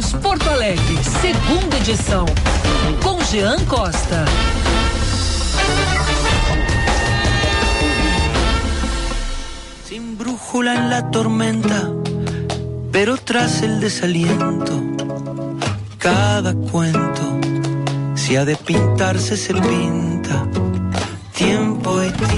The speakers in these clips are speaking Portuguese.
News Porto Alegre, segunda edição. Com Jean Costa. Sin brújula en la tormenta, pero tras el desaliento, cada cuento, se ha de pintarse, se pinta.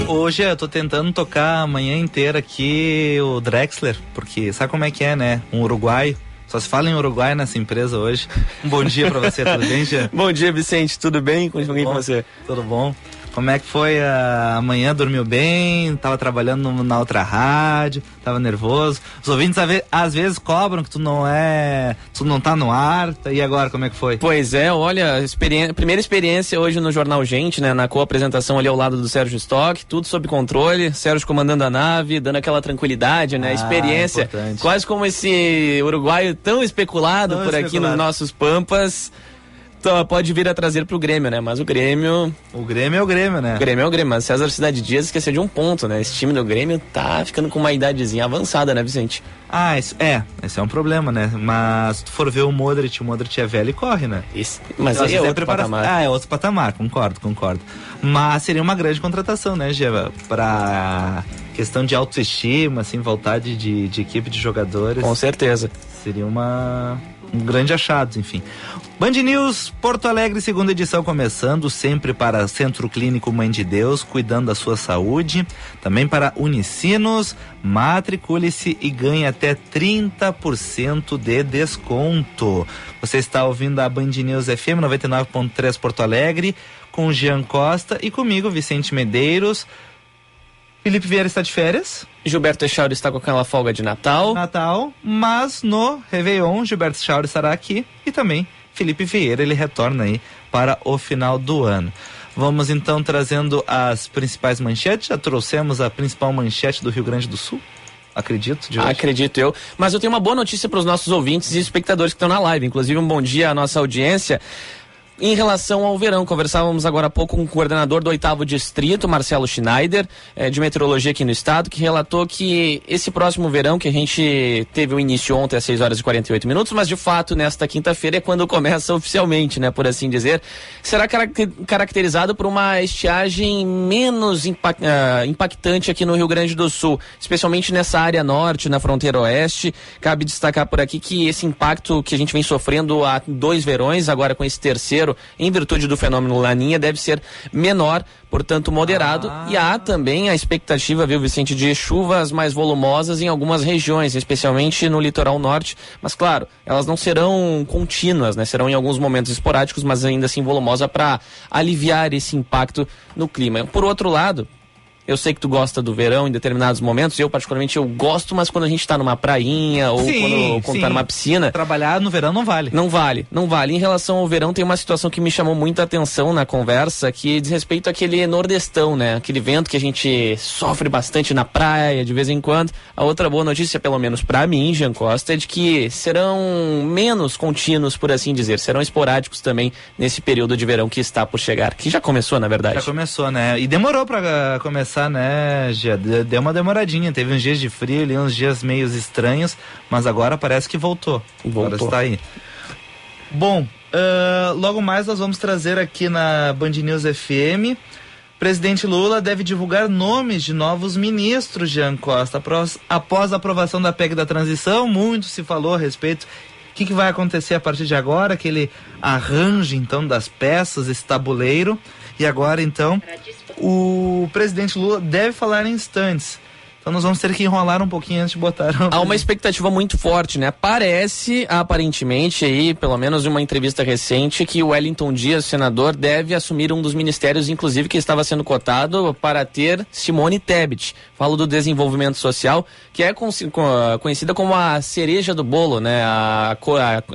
Hoje eu tô tentando tocar a manhã inteira aqui o Drexler, porque sabe como é que é, né? Um uruguaio. Só se fala em Uruguai nessa empresa hoje. Um bom dia pra você, tudo bem, Jean? Bom dia, Vicente. Tudo bem? Tudo bem com bom? você? Tudo bom? Como é que foi a manhã? Dormiu bem? Tava trabalhando na outra rádio? Tava nervoso? Os ouvintes às ve- às vezes cobram que tu não é. Tu não tá no ar. E agora, como é que foi? Pois é, olha, experiên- primeira experiência hoje no Jornal Gente, né? Na co-apresentação ali ao lado do Sérgio Stock, tudo sob controle, Sérgio comandando a nave, dando aquela tranquilidade, né? Ah, experiência, importante. quase como esse uruguaio tão especulado Tão por aqui especulado. nos nossos Pampas, pode vir a trazer pro Grêmio, né? Mas o Grêmio, O Grêmio é o Grêmio, né? o Grêmio é o Grêmio, mas César Cidade Dias esqueceu de um ponto, né? Esse time do Grêmio tá ficando com uma idadezinha avançada, né, Vicente? Ah, isso, é, esse é um problema, né? Mas se tu for ver o Modric, o Modric é velho e corre, né? Esse, mas aí é vezes outro prepara- patamar. Ah, é outro patamar, concordo, concordo. Mas seria uma grande contratação, né, Geva? Pra questão de autoestima, assim, vontade de, de equipe de jogadores. Com certeza. Seria uma um grande achado, enfim. Band News Porto Alegre, segunda edição começando, sempre para Centro Clínico Mãe de Deus, cuidando da sua saúde. Também para Unicinos, matricule-se e ganhe até 30% de desconto. Você está ouvindo a Band News FM 99.3 Porto Alegre, com Jean Costa e comigo, Vicente Medeiros. Felipe Vieira está de férias. Gilberto Echauri está com aquela folga de Natal. Natal, mas no Réveillon, Gilberto Schaur estará aqui e também Felipe Vieira, ele retorna aí para o final do ano. Vamos então trazendo as principais manchetes. Já trouxemos a principal manchete do Rio Grande do Sul, acredito. Acredito eu. Mas eu tenho uma boa notícia para os nossos ouvintes e espectadores que estão na live. Inclusive, um bom dia à nossa audiência. Em relação ao verão, conversávamos agora há pouco com o coordenador do oitavo distrito, Marcelo Schneider, eh, de meteorologia aqui no estado, que relatou que esse próximo verão, que a gente teve o início ontem às 6 horas e 48 minutos, mas de fato nesta quinta-feira é quando começa oficialmente, né, por assim dizer, será caracter- caracterizado por uma estiagem menos ah, impactante aqui no Rio Grande do Sul, especialmente nessa área norte, na fronteira oeste. Cabe destacar por aqui que esse impacto que a gente vem sofrendo há dois verões, agora com esse terceiro, em virtude do fenômeno Laninha, deve ser menor, portanto moderado. Ah. E há também a expectativa, viu, Vicente, de chuvas mais volumosas em algumas regiões, especialmente no litoral norte. Mas claro, elas não serão contínuas, né? Serão em alguns momentos esporádicos, mas ainda assim volumosa para aliviar esse impacto no clima. Por outro lado, eu sei que tu gosta do verão em determinados momentos, eu particularmente eu gosto, mas quando a gente tá numa prainha ou Sim, quando, quando tá numa piscina, Trabalhar no verão não vale. não vale, não vale. Em relação ao verão, tem uma situação que me chamou muita atenção na conversa, que diz respeito àquele nordestão, né? Aquele vento que a gente sofre bastante na praia de vez em quando. A outra boa notícia, pelo menos pra mim, Jean Costa, é de que serão menos contínuos, por assim dizer. Serão esporádicos também nesse período de verão que está por chegar, que já começou, na verdade. Já começou, né? E demorou pra ah, começar, né, Gia? De- Deu uma demoradinha. Teve uns dias de frio ali, uns dias meio estranhos, mas agora parece que voltou. Agora Voltou. está aí. Bom, ah, logo mais nós vamos trazer aqui na Band News FM. Presidente Lula deve divulgar nomes de novos ministros, Jean Costa. Após, após a aprovação da PEC da transição, muito se falou a respeito. O que, que vai acontecer a partir de agora? Que ele arranje, então, das peças, esse tabuleiro. E agora, então, o presidente Lula deve falar em instantes. Então nós vamos ter que enrolar um pouquinho antes de botar. Há uma expectativa muito forte, né? Parece, aparentemente, aí, pelo menos em uma entrevista recente, que o Wellington Dias, senador, deve assumir um dos ministérios, inclusive, que estava sendo cotado para ter Simone Tebet. Falo do desenvolvimento social, que é conhecida como a cereja do bolo, né? A,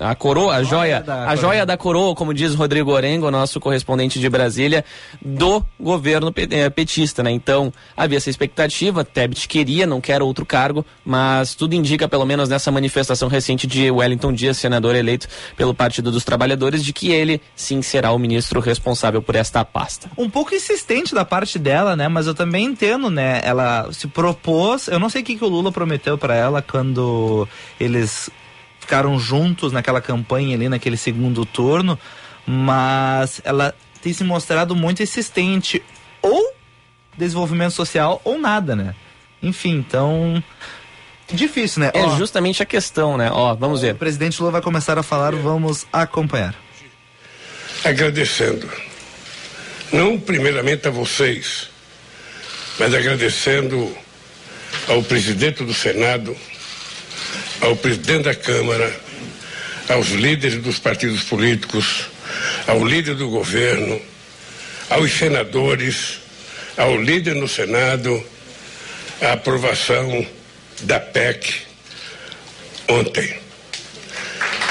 a, a coroa, a joia, da a coroa. joia da coroa, como diz Rodrigo Orengo, nosso correspondente de Brasília, do governo eh, petista, né? Então, havia essa expectativa, Tebet queria, não quer outro cargo, mas tudo indica, pelo menos nessa manifestação recente de Wellington Dias, senador eleito pelo Partido dos Trabalhadores, de que ele sim será o ministro responsável por esta pasta. um pouco insistente da parte dela, né? Mas eu também entendo, né? Ela se propôs. Eu não sei o que, que o Lula prometeu pra ela quando eles ficaram juntos naquela campanha ali, naquele segundo turno, mas ela tem se mostrado muito insistente, ou desenvolvimento social ou nada, né? Enfim, então difícil, né? É Ó, justamente a questão, né? Ó, vamos ver. O presidente Lula vai começar a falar, vamos acompanhar. Agradecendo, não primeiramente a vocês, mas agradecendo ao presidente do Senado, ao presidente da Câmara, aos líderes dos partidos políticos, ao líder do governo, aos senadores, ao líder no Senado, a aprovação da PEC ontem.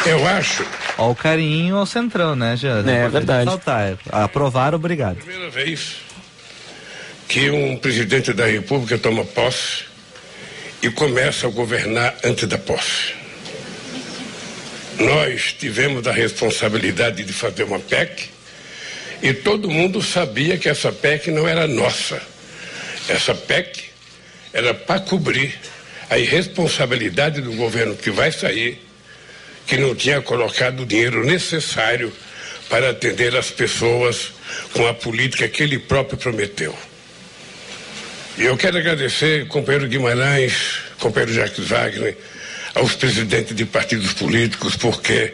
Eu acho. Ó, o carinho ao centrão, né, Jean? É, é verdade. Saltar. Aprovar, obrigado. Primeira vez que um presidente da República toma posse e começa a governar antes da posse. Nós tivemos a responsabilidade de fazer uma PEC e todo mundo sabia que essa PEC não era nossa. Essa PEC era para cobrir a irresponsabilidade do governo que vai sair, que não tinha colocado o dinheiro necessário para atender as pessoas com a política que ele próprio prometeu. E eu quero agradecer, companheiro Guimarães, companheiro Jacques Wagner, aos presidentes de partidos políticos, porque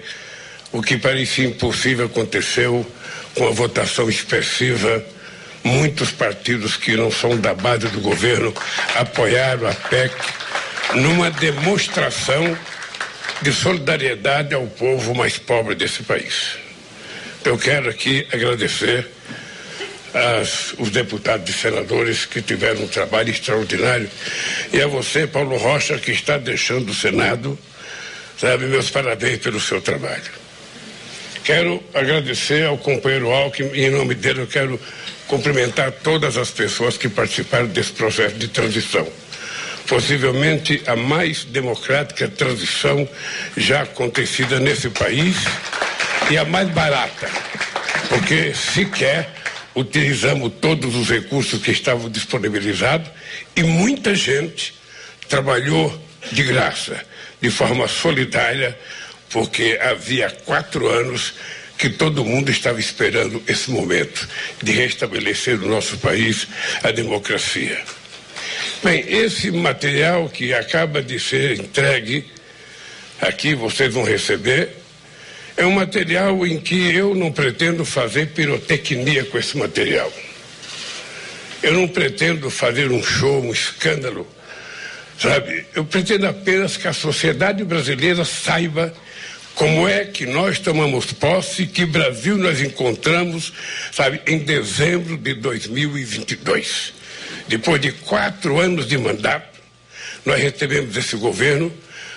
o que parecia impossível aconteceu com a votação expressiva. Muitos partidos que não são da base do governo apoiaram a PEC numa demonstração de solidariedade ao povo mais pobre desse país. Eu quero aqui agradecer as, os deputados e senadores que tiveram um trabalho extraordinário e a você, Paulo Rocha, que está deixando o Senado, sabe, meus parabéns pelo seu trabalho. Quero agradecer ao companheiro Alckmin e em nome dele eu quero cumprimentar todas as pessoas que participaram desse processo de transição. Possivelmente a mais democrática transição já acontecida nesse país e a mais barata, porque sequer utilizamos todos os recursos que estavam disponibilizados e muita gente trabalhou de graça, de forma solidária, porque havia quatro anos que todo mundo estava esperando esse momento de restabelecer no nosso país a democracia. Bem, esse material que acaba de ser entregue, aqui vocês vão receber, é um material em que eu não pretendo fazer pirotecnia com esse material. Eu não pretendo fazer um show, um escândalo, sabe? Eu pretendo apenas que a sociedade brasileira saiba como é que nós tomamos posse, que Brasil nós encontramos, sabe, em dezembro de 2022. Depois de quatro anos de mandato, nós recebemos esse governo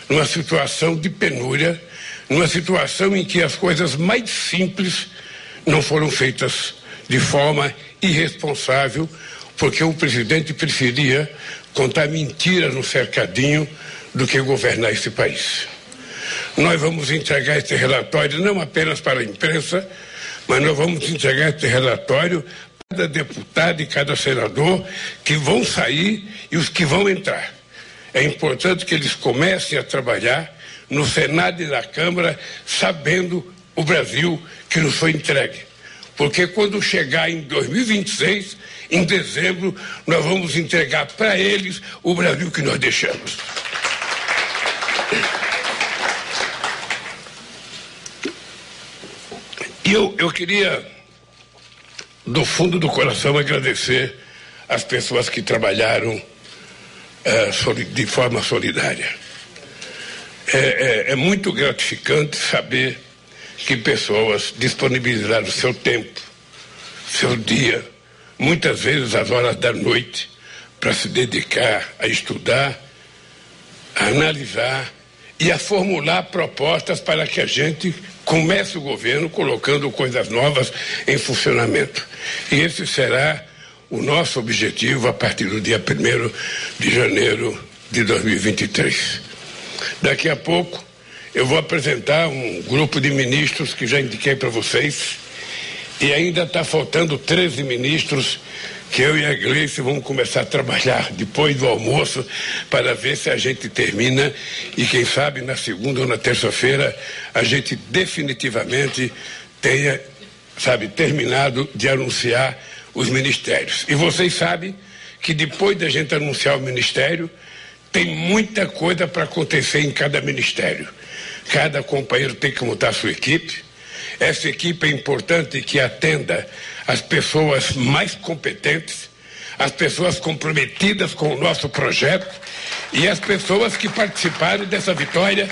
numa situação de penúria, numa situação em que as coisas mais simples não foram feitas de forma irresponsável, porque o presidente preferia contar mentiras no cercadinho do que governar esse país. Nós vamos entregar esse relatório não apenas para a imprensa, mas nós vamos entregar esse relatório para cada deputado e cada senador que vão sair e os que vão entrar. É importante que eles comecem a trabalhar no Senado e na Câmara sabendo o Brasil que nos foi entregue. Porque quando chegar em 2026, em dezembro, nós vamos entregar para eles o Brasil que nós deixamos. E eu, eu queria, do fundo do coração, agradecer as pessoas que trabalharam é, de forma solidária. É, é, é, muito gratificante saber que pessoas disponibilizaram seu tempo, seu dia, muitas vezes às horas da noite, para se dedicar a estudar, a analisar e a formular propostas para que a gente comece o governo colocando coisas novas em funcionamento. E esse será o nosso objetivo a partir do dia 1 de janeiro de 2023. Daqui a pouco eu vou apresentar um grupo de ministros que já indiquei para vocês e ainda está faltando 13 ministros que eu e a Gleice vamos começar a trabalhar depois do almoço para ver se a gente termina e quem sabe na segunda ou na terça-feira a gente definitivamente tenha, sabe, terminado de anunciar os ministérios. E vocês sabem que depois da gente anunciar o ministério, tem muita coisa para acontecer em cada ministério. Cada companheiro tem que montar sua equipe. Essa equipe é importante que atenda as pessoas mais competentes, as pessoas comprometidas com o nosso projeto e as pessoas que participaram dessa vitória,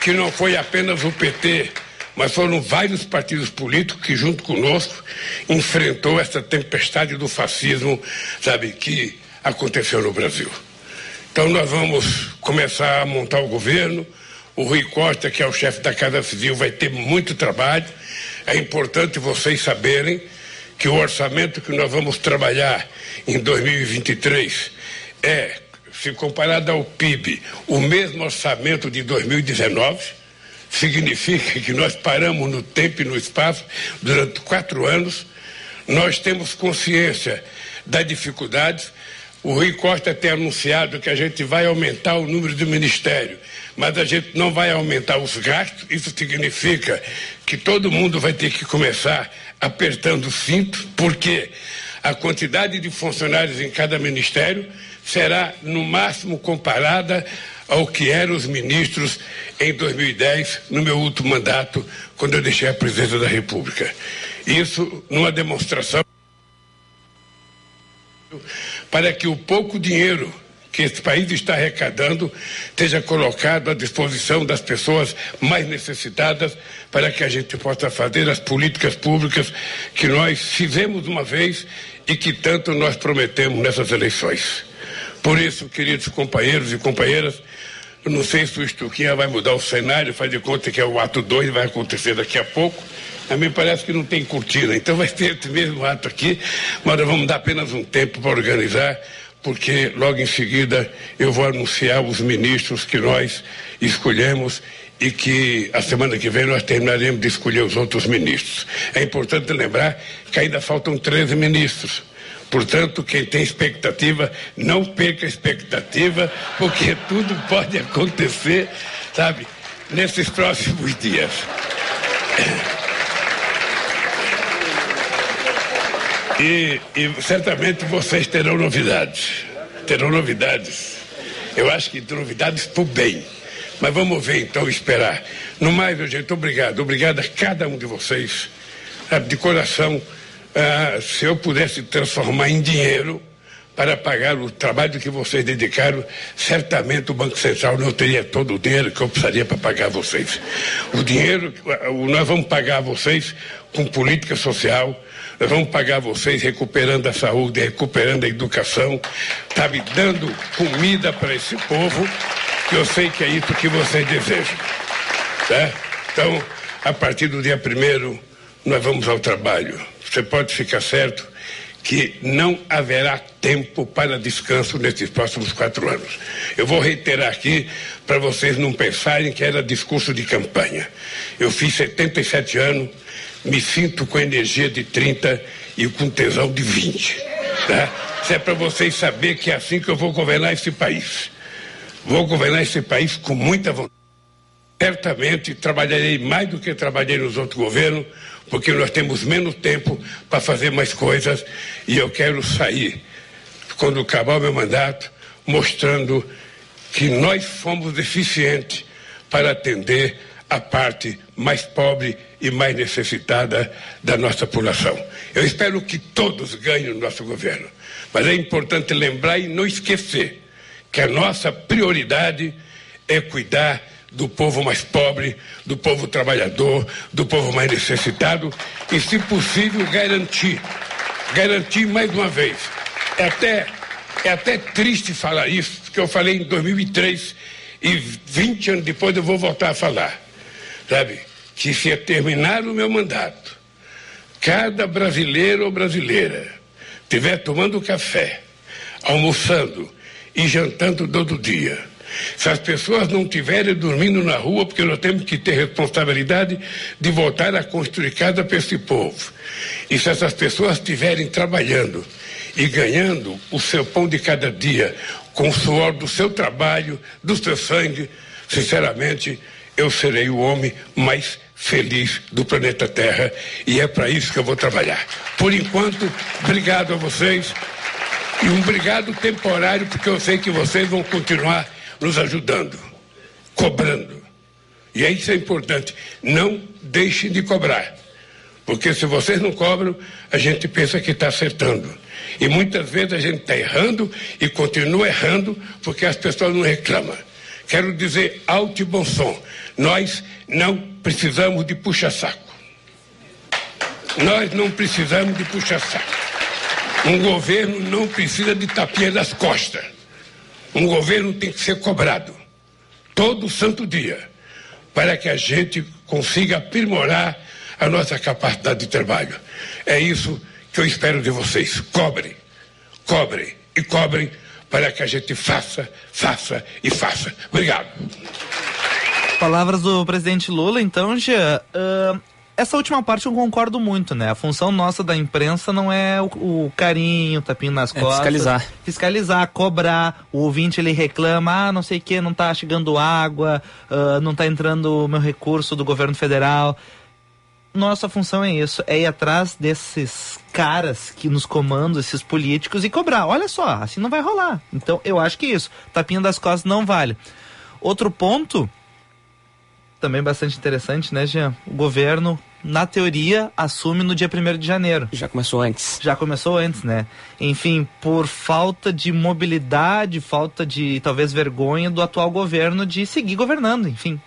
que não foi apenas o PT, mas foram vários partidos políticos que, junto conosco, enfrentou essa tempestade do fascismo, sabe, que aconteceu no Brasil. Então nós vamos começar a montar o governo. O Rui Costa, que é o chefe da Casa Civil, vai ter muito trabalho. É importante vocês saberem que o orçamento que nós vamos trabalhar em 2023 é, se comparado ao PIB, o mesmo orçamento de 2019. Significa que nós paramos no tempo e no espaço durante quatro anos. Nós temos consciência das dificuldades. O Rui Costa tem anunciado que a gente vai aumentar o número do ministério, mas a gente não vai aumentar os gastos. Isso significa que todo mundo vai ter que começar apertando o cinto, porque a quantidade de funcionários em cada ministério será no máximo comparada ao que eram os ministros em 2010, no meu último mandato, quando eu deixei a presidência da República. Isso numa demonstração para que o pouco dinheiro que esse país está arrecadando esteja colocado à disposição das pessoas mais necessitadas para que a gente possa fazer as políticas públicas que nós fizemos uma vez e que tanto nós prometemos nessas eleições. Por isso, queridos companheiros e companheiras, eu não sei se o Estuquinha vai mudar o cenário, faz de conta que é o ato 2, vai acontecer daqui a pouco. A mim parece que não tem cortina, então vai ter esse mesmo ato aqui, mas nós vamos dar apenas um tempo para organizar porque logo em seguida eu vou anunciar os ministros que nós escolhemos e que a semana que vem nós terminaremos de escolher os outros ministros. É importante lembrar que ainda faltam 13 ministros. Portanto, quem tem expectativa, não perca a expectativa, porque tudo pode acontecer, sabe, nesses próximos dias. E, e certamente vocês terão novidades. Terão novidades. Eu acho que novidades o bem. Mas vamos ver então, esperar. No mais, gente, obrigado. Obrigado a cada um de vocês. De coração, ah, se eu pudesse transformar em dinheiro para pagar o trabalho que vocês dedicaram, certamente o Banco Central não teria todo o dinheiro que eu precisaria para pagar vocês. O dinheiro, nós vamos pagar vocês com política social, nós vamos pagar vocês recuperando a saúde, recuperando a educação, sabe, dando comida para esse povo, que eu sei que é isso que vocês desejam. Tá? Então, a partir do dia primeiro, nós vamos ao trabalho. Você pode ficar certo que não haverá tempo para descanso nesses próximos quatro anos. Eu vou reiterar aqui para vocês não pensarem que era discurso de campanha. Eu fiz 77 anos me sinto com energia de 30 e com tesão de 20. Tá? Isso é para vocês saberem que é assim que eu vou governar esse país. Vou governar esse país com muita vontade. Certamente trabalharei mais do que trabalhei nos outros governos, porque nós temos menos tempo para fazer mais coisas e eu quero sair, quando acabar o meu mandato, mostrando que nós fomos eficientes para atender a parte mais pobre e mais necessitada da nossa população. Eu espero que todos ganhem no nosso governo, mas é importante lembrar e não esquecer que a nossa prioridade é cuidar do povo mais pobre, do povo trabalhador, do povo mais necessitado e, se possível, garantir, garantir mais uma vez. É até, é até triste falar isso, porque eu falei em 2003 e 20 anos depois eu vou voltar a falar sabe? Que se terminar o meu mandato, cada brasileiro ou brasileira estiver tomando café, almoçando e jantando todo dia, se as pessoas não estiverem dormindo na rua, porque nós temos que ter responsabilidade de voltar a construir casa para esse povo. E se essas pessoas estiverem trabalhando e ganhando o seu pão de cada dia com o suor do seu trabalho, do seu sangue, sinceramente, eu serei o homem mais feliz do planeta Terra e é para isso que eu vou trabalhar. Por enquanto, obrigado a vocês e um obrigado temporário, porque eu sei que vocês vão continuar nos ajudando, cobrando. E isso é importante. Não deixem de cobrar. Porque se vocês não cobram, a gente pensa que está acertando. E muitas vezes a gente está errando e continua errando porque as pessoas não reclamam. Quero dizer alto e bom som. Nós não precisamos de puxa-saco. Nós não precisamos de puxa-saco. Um governo não precisa de tapinha das costas. Um governo tem que ser cobrado todo santo dia para que a gente consiga aprimorar a nossa capacidade de trabalho. É isso que eu espero de vocês. Cobrem, cobrem e cobrem para que a gente faça, faça e faça. Obrigado. Palavras do presidente Lula, então, Jean. Uh, essa última parte eu concordo muito, né? A função nossa da imprensa não é o, o carinho, o tapinho nas é costas. Fiscalizar. Fiscalizar, cobrar. O ouvinte ele reclama, ah, não sei o que, não tá chegando água, uh, não tá entrando o meu recurso do governo federal nossa função é isso, é ir atrás desses caras que nos comandam, esses políticos e cobrar. Olha só, assim não vai rolar. Então eu acho que isso, tapinha das costas não vale. Outro ponto, também bastante interessante, né, Jean? O governo, na teoria, assume no dia 1 de janeiro. Já começou antes. Já começou antes, né? Enfim, por falta de mobilidade, falta de talvez vergonha do atual governo de seguir governando, enfim.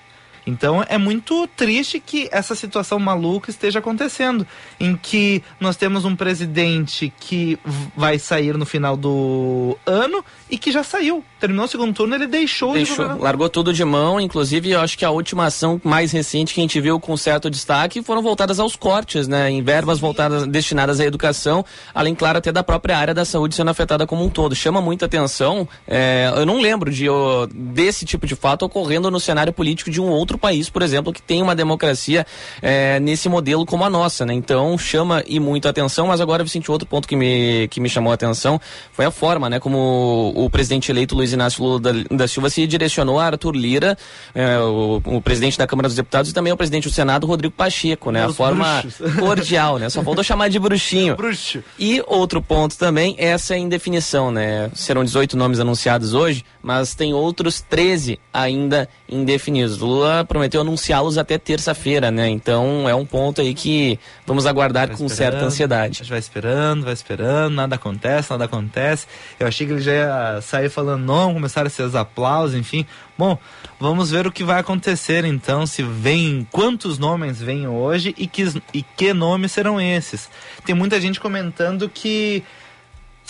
Então é muito triste que essa situação maluca esteja acontecendo, em que nós temos um presidente que vai sair no final do ano e que já saiu. Terminou o segundo turno, ele deixou, deixou de largou tudo de mão, inclusive eu acho que a última ação mais recente que a gente viu com certo destaque foram voltadas aos cortes, né, em verbas voltadas destinadas à educação, além claro até da própria área da saúde sendo afetada como um todo. Chama muita atenção. É, eu não lembro de desse tipo de fato ocorrendo no cenário político de um outro país, por exemplo, que tem uma democracia é, nesse modelo como a nossa, né? Então chama e muito atenção, mas agora Vicente, outro ponto que me, que me chamou a atenção foi a forma, né? Como o presidente eleito Luiz Inácio Lula da, da Silva se direcionou a Arthur Lira, é, o, o, presidente da Câmara dos Deputados e também o presidente do Senado, Rodrigo Pacheco, né? Os a forma bruxos. cordial, né? Só faltou chamar de bruxinho. Bruxo. E outro ponto também, essa é indefinição, né? Serão 18 nomes anunciados hoje, mas tem outros 13 ainda indefinidos. Lula prometeu anunciá-los até terça-feira, né? Então é um ponto aí que vamos aguardar com certa ansiedade. A gente vai esperando, vai esperando, nada acontece, nada acontece. Eu achei que ele já ia sair falando não, começaram a ser os aplausos, enfim. Bom, vamos ver o que vai acontecer então, se vem, quantos nomes vêm hoje e que, e que nomes serão esses. Tem muita gente comentando que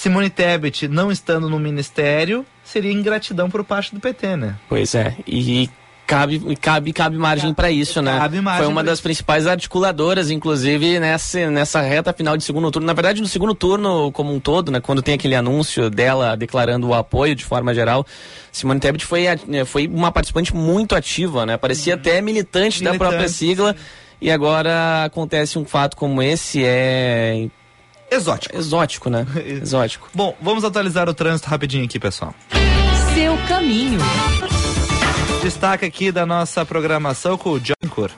Simone Tebet não estando no ministério seria ingratidão por parte do PT, né? Pois é, e cabe, cabe, cabe margem para isso, né? Cabe margem Foi uma das principais articuladoras, inclusive, nessa, nessa reta final de segundo turno. Na verdade, no segundo turno como um todo, né? Quando tem aquele anúncio dela declarando o apoio de forma geral, Simone Tebet foi, foi uma participante muito ativa, né? Parecia uhum. até militante, militante, da própria sigla. E agora acontece um fato como esse, é Exótico. Exótico, né? Exótico. Bom, vamos atualizar o trânsito rapidinho aqui, pessoal. Seu caminho. Destaque aqui da nossa programação com o John Cor.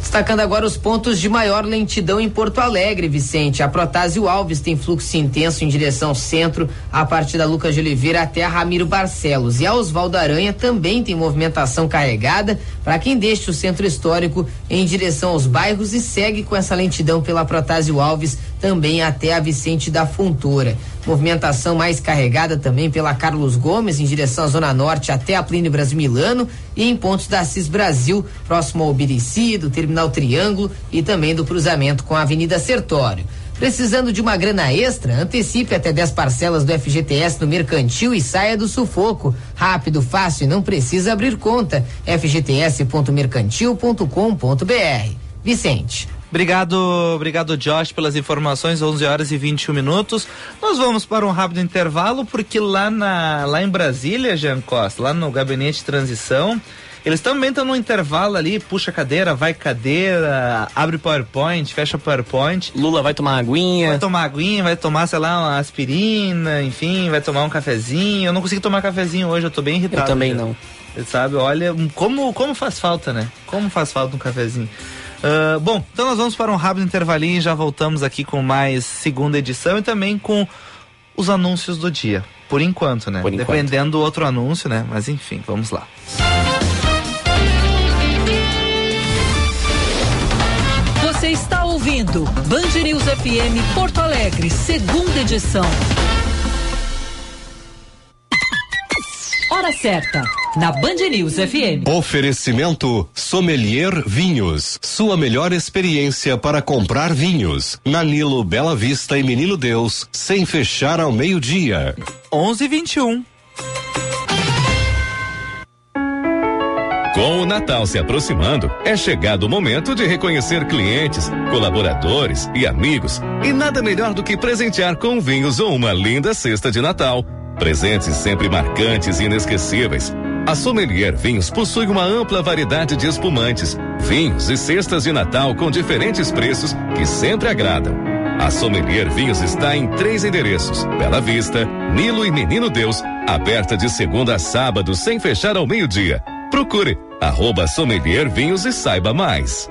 Destacando agora os pontos de maior lentidão em Porto Alegre, Vicente. A Protásio Alves tem fluxo intenso em direção centro, a partir da Lucas de Oliveira até a Ramiro Barcelos. E a Osvaldo Aranha também tem movimentação carregada para quem deixa o centro histórico em direção aos bairros e segue com essa lentidão pela Protásio Alves também até a Vicente da Fontoura. Movimentação mais carregada também pela Carlos Gomes em direção à Zona Norte até a Plínio Brasil Milano e em pontos da CIS Brasil, próximo ao Birici, do Terminal Triângulo e também do cruzamento com a Avenida Sertório. Precisando de uma grana extra? Antecipe até 10 parcelas do FGTS no mercantil e saia do sufoco. Rápido, fácil e não precisa abrir conta. fgts.mercantil.com.br. Vicente. Obrigado, obrigado Josh pelas informações, 11 horas e 21 minutos. Nós vamos para um rápido intervalo porque lá na lá em Brasília, Jean Costa, lá no gabinete de transição, Eles também estão no intervalo ali, puxa cadeira, vai cadeira, abre PowerPoint, fecha PowerPoint. Lula vai tomar aguinha. Vai tomar aguinha, vai tomar, sei lá, uma aspirina, enfim, vai tomar um cafezinho. Eu não consegui tomar cafezinho hoje, eu tô bem irritado. Eu também já. não. Sabe, olha, como, como faz falta, né? Como faz falta um cafezinho. Uh, bom, então nós vamos para um rápido intervalinho e já voltamos aqui com mais segunda edição e também com os anúncios do dia. Por enquanto, né? Por enquanto. Dependendo do outro anúncio, né? Mas enfim, vamos lá. Você está ouvindo Band News FM Porto Alegre, segunda edição. Hora certa, na Band News FM. Oferecimento Sommelier Vinhos. Sua melhor experiência para comprar vinhos. Na Nilo Bela Vista e Menino Deus, sem fechar ao meio-dia. 11 h 21 Com o Natal se aproximando, é chegado o momento de reconhecer clientes, colaboradores e amigos. E nada melhor do que presentear com vinhos ou uma linda cesta de Natal. Presentes sempre marcantes e inesquecíveis. A Sommelier Vinhos possui uma ampla variedade de espumantes, vinhos e cestas de Natal com diferentes preços que sempre agradam. A Sommelier Vinhos está em três endereços: Bela Vista, Nilo e Menino Deus, aberta de segunda a sábado sem fechar ao meio-dia. Procure arroba Sommelier Vinhos e saiba mais.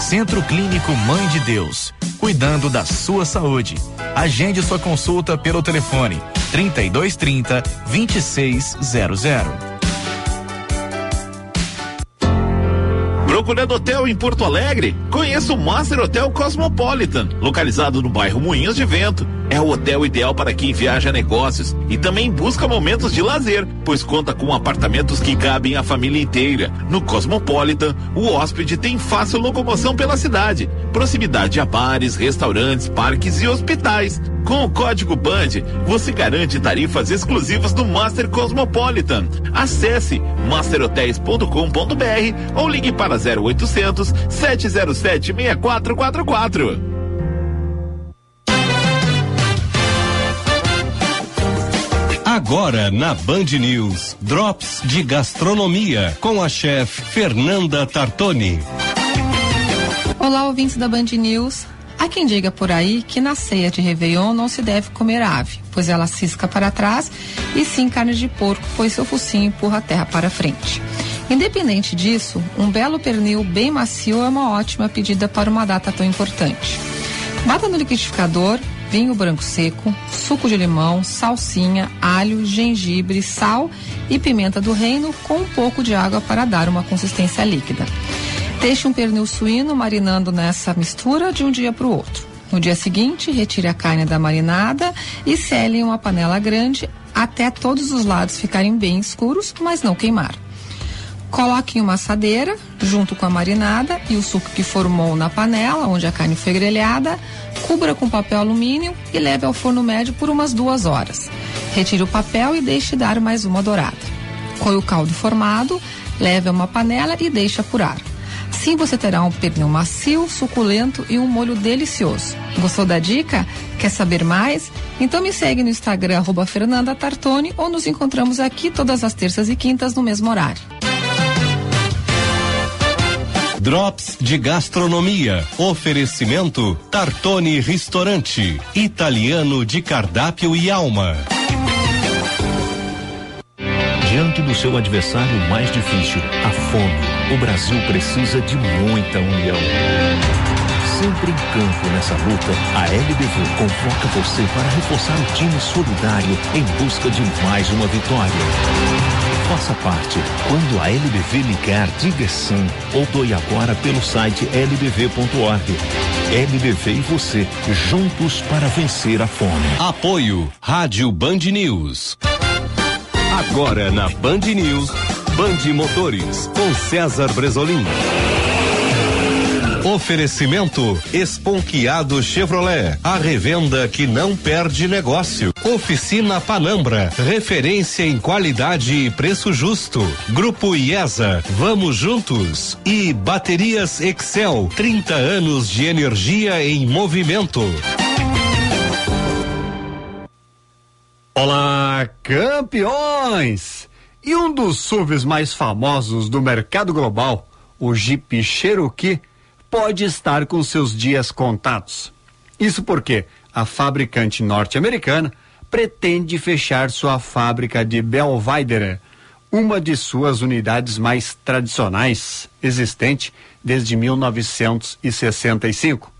Centro Clínico Mãe de Deus, cuidando da sua saúde. Agende sua consulta pelo telefone 3230 2600. Procurando hotel em Porto Alegre? Conheça o Master Hotel Cosmopolitan, localizado no bairro Moinhos de Vento. É o hotel ideal para quem viaja a negócios e também busca momentos de lazer, pois conta com apartamentos que cabem a família inteira. No Cosmopolitan, o hóspede tem fácil locomoção pela cidade, proximidade a bares, restaurantes, parques e hospitais. Com o código BAND, você garante tarifas exclusivas do Master Cosmopolitan. Acesse masterhotels.com.br ou ligue para 0800 707 6444. Agora na Band News, Drops de Gastronomia com a chefe Fernanda Tartoni. Olá, ouvintes da Band News. Há quem diga por aí que na ceia de Réveillon não se deve comer ave, pois ela cisca para trás, e sim carne de porco, pois seu focinho empurra a terra para frente. Independente disso, um belo pernil bem macio é uma ótima pedida para uma data tão importante. Bata no liquidificador, vinho branco seco, suco de limão, salsinha, alho, gengibre, sal e pimenta do reino com um pouco de água para dar uma consistência líquida. Deixe um pernil suíno marinando nessa mistura de um dia para o outro. No dia seguinte, retire a carne da marinada e sele em uma panela grande até todos os lados ficarem bem escuros, mas não queimar. Coloque em uma assadeira, junto com a marinada e o suco que formou na panela, onde a carne foi grelhada, cubra com papel alumínio e leve ao forno médio por umas duas horas. Retire o papel e deixe dar mais uma dourada. Coe o caldo formado, leve a uma panela e deixe apurar. Assim você terá um pernil macio, suculento e um molho delicioso. Gostou da dica? Quer saber mais? Então me segue no Instagram arroba Fernanda Tartone ou nos encontramos aqui todas as terças e quintas no mesmo horário. Drops de Gastronomia. Oferecimento Tartone Restaurante. Italiano de cardápio e alma. Diante do seu adversário mais difícil, a fome, o Brasil precisa de muita união. Sempre em campo nessa luta, a LBV convoca você para reforçar o time solidário em busca de mais uma vitória. Faça parte. Quando a LBV ligar, diga sim ou doe agora pelo site lbv.org. LBV e você, juntos para vencer a fome. Apoio Rádio Band News. Agora na Band News, Band Motores, com César Bresolim. Oferecimento Esponquiado Chevrolet, a revenda que não perde negócio. Oficina Panambra, referência em qualidade e preço justo. Grupo IESA, vamos juntos. E Baterias Excel, 30 anos de energia em movimento. Olá, campeões! E um dos SUVs mais famosos do mercado global, o Jeep Cherokee, pode estar com seus dias contados. Isso porque a fabricante norte-americana pretende fechar sua fábrica de Belvidere, uma de suas unidades mais tradicionais, existente desde 1965.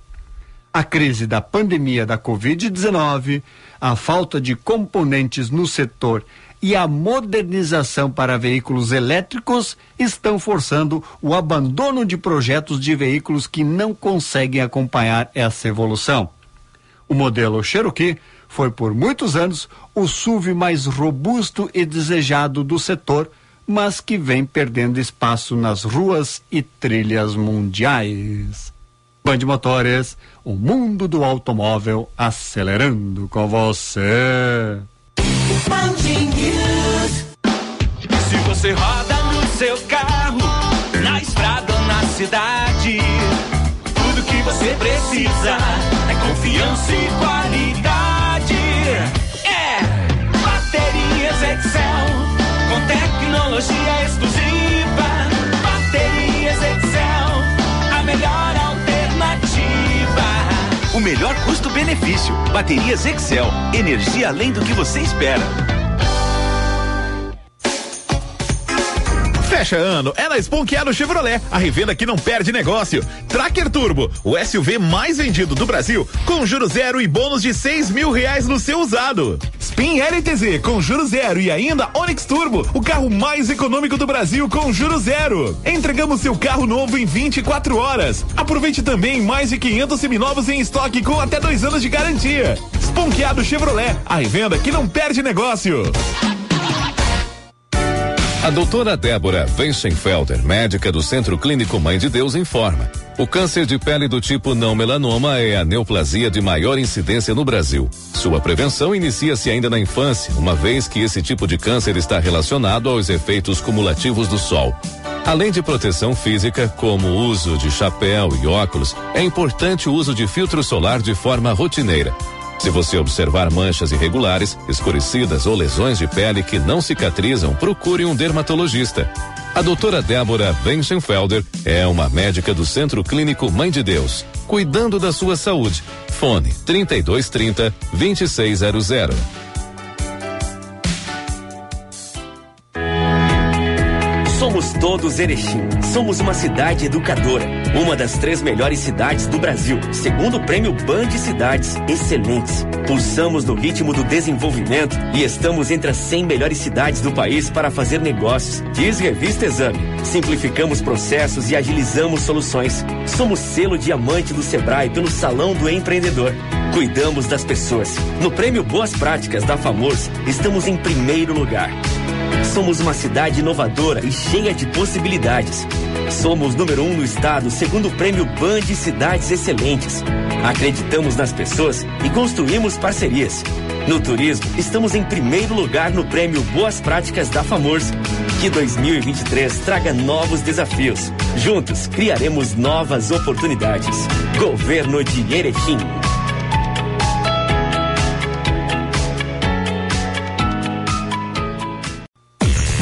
A crise da pandemia da Covid-19, a falta de componentes no setor e a modernização para veículos elétricos estão forçando o abandono de projetos de veículos que não conseguem acompanhar essa evolução. O modelo Cherokee foi por muitos anos o SUV mais robusto e desejado do setor, mas que vem perdendo espaço nas ruas e trilhas mundiais. Band Motores, o mundo do automóvel acelerando com você. Se você roda no seu carro, na estrada ou na cidade, tudo que você precisa é confiança e qualidade. É Baterias Excel, com tecnologia exclusiva. Baterias Excel, a melhor. O melhor custo-benefício. Baterias Excel. Energia além do que você espera. Fecha ano é na Esponqueado Chevrolet, a revenda que não perde negócio. Tracker Turbo, o SUV mais vendido do Brasil, com juro zero e bônus de seis mil reais no seu usado. Spin LTZ com juro zero e ainda Onix Turbo, o carro mais econômico do Brasil com juro zero. Entregamos seu carro novo em 24 horas. Aproveite também mais de 500 seminovos em estoque com até dois anos de garantia. Esponqueado Chevrolet, a revenda que não perde negócio. A doutora Débora Wenchenfelder, médica do Centro Clínico Mãe de Deus, informa. O câncer de pele do tipo não melanoma é a neoplasia de maior incidência no Brasil. Sua prevenção inicia-se ainda na infância, uma vez que esse tipo de câncer está relacionado aos efeitos cumulativos do sol. Além de proteção física, como o uso de chapéu e óculos, é importante o uso de filtro solar de forma rotineira. Se você observar manchas irregulares, escurecidas ou lesões de pele que não cicatrizam, procure um dermatologista. A doutora Débora Wenchenfelder é uma médica do Centro Clínico Mãe de Deus, cuidando da sua saúde. Fone 3230 2600. Todos Erechim. Somos uma cidade educadora. Uma das três melhores cidades do Brasil, segundo o prêmio Band Cidades Excelentes. Pulsamos no ritmo do desenvolvimento e estamos entre as 100 melhores cidades do país para fazer negócios. Diz Revista Exame. Simplificamos processos e agilizamos soluções. Somos selo diamante do Sebrae pelo Salão do Empreendedor. Cuidamos das pessoas. No prêmio Boas Práticas da FAMOS, estamos em primeiro lugar. Somos uma cidade inovadora e cheia de possibilidades. Somos número um no estado, segundo o prêmio Band Cidades Excelentes. Acreditamos nas pessoas e construímos parcerias. No turismo, estamos em primeiro lugar no prêmio Boas Práticas da FAMORS. Que 2023 traga novos desafios. Juntos, criaremos novas oportunidades. Governo de Erechim.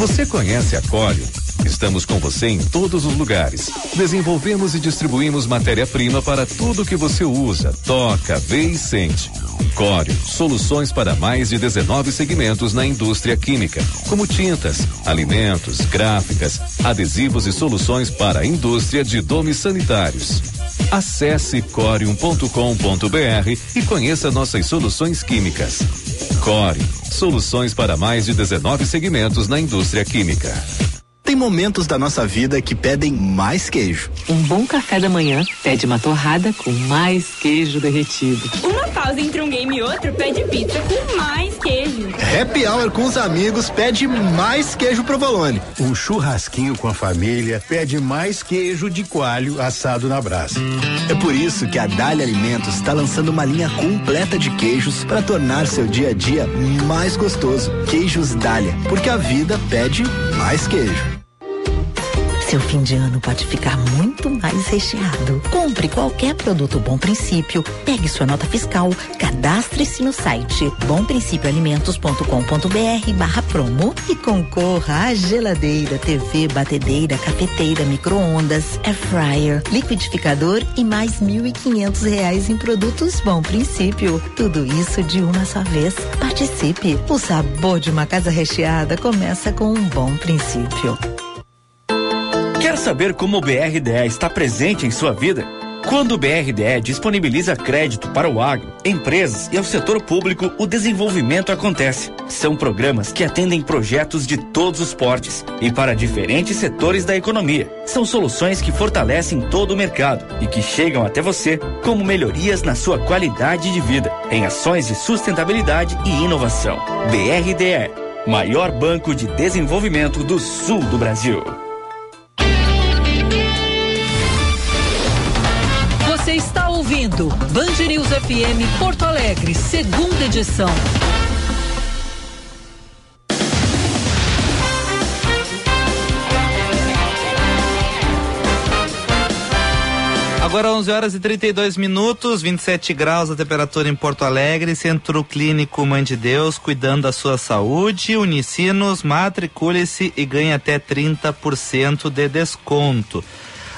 Você conhece a Corium? Estamos com você em todos os lugares. Desenvolvemos e distribuímos matéria-prima para tudo que você usa, toca, vê e sente. Corium, soluções para mais de 19 segmentos na indústria química, como tintas, alimentos, gráficas, adesivos e soluções para a indústria de domes sanitários. Acesse corium.com.br e conheça nossas soluções químicas. Core, soluções para mais de 19 segmentos na indústria química. Tem momentos da nossa vida que pedem mais queijo. Um bom café da manhã pede uma torrada com mais queijo derretido. Uma pausa entre um game e outro pede pizza com mais queijo. Happy hour com os amigos pede mais queijo provolone. Um churrasquinho com a família pede mais queijo de coalho assado na brasa. É por isso que a Dália Alimentos está lançando uma linha completa de queijos para tornar seu dia a dia mais gostoso. Queijos Dália, porque a vida pede mais queijo. Seu fim de ano pode ficar muito mais recheado. Compre qualquer produto Bom Princípio, pegue sua nota fiscal, cadastre-se no site bomprincipioalimentos.com.br barra promo e concorra a geladeira, TV, batedeira, cafeteira, micro-ondas, air fryer, liquidificador e mais mil e quinhentos reais em produtos Bom Princípio. Tudo isso de uma só vez. Participe. O sabor de uma casa recheada começa com um bom princípio. Quer saber como o BRDE está presente em sua vida? Quando o BRDE disponibiliza crédito para o agro, empresas e ao setor público, o desenvolvimento acontece. São programas que atendem projetos de todos os portes e para diferentes setores da economia. São soluções que fortalecem todo o mercado e que chegam até você como melhorias na sua qualidade de vida, em ações de sustentabilidade e inovação. BRDE, maior banco de desenvolvimento do sul do Brasil. Ouvindo Band News FM Porto Alegre, segunda edição. Agora 11 horas e 32 minutos, 27 graus a temperatura em Porto Alegre, Centro Clínico Mãe de Deus, cuidando da sua saúde. Unicinos, matricule-se e ganhe até 30% de desconto.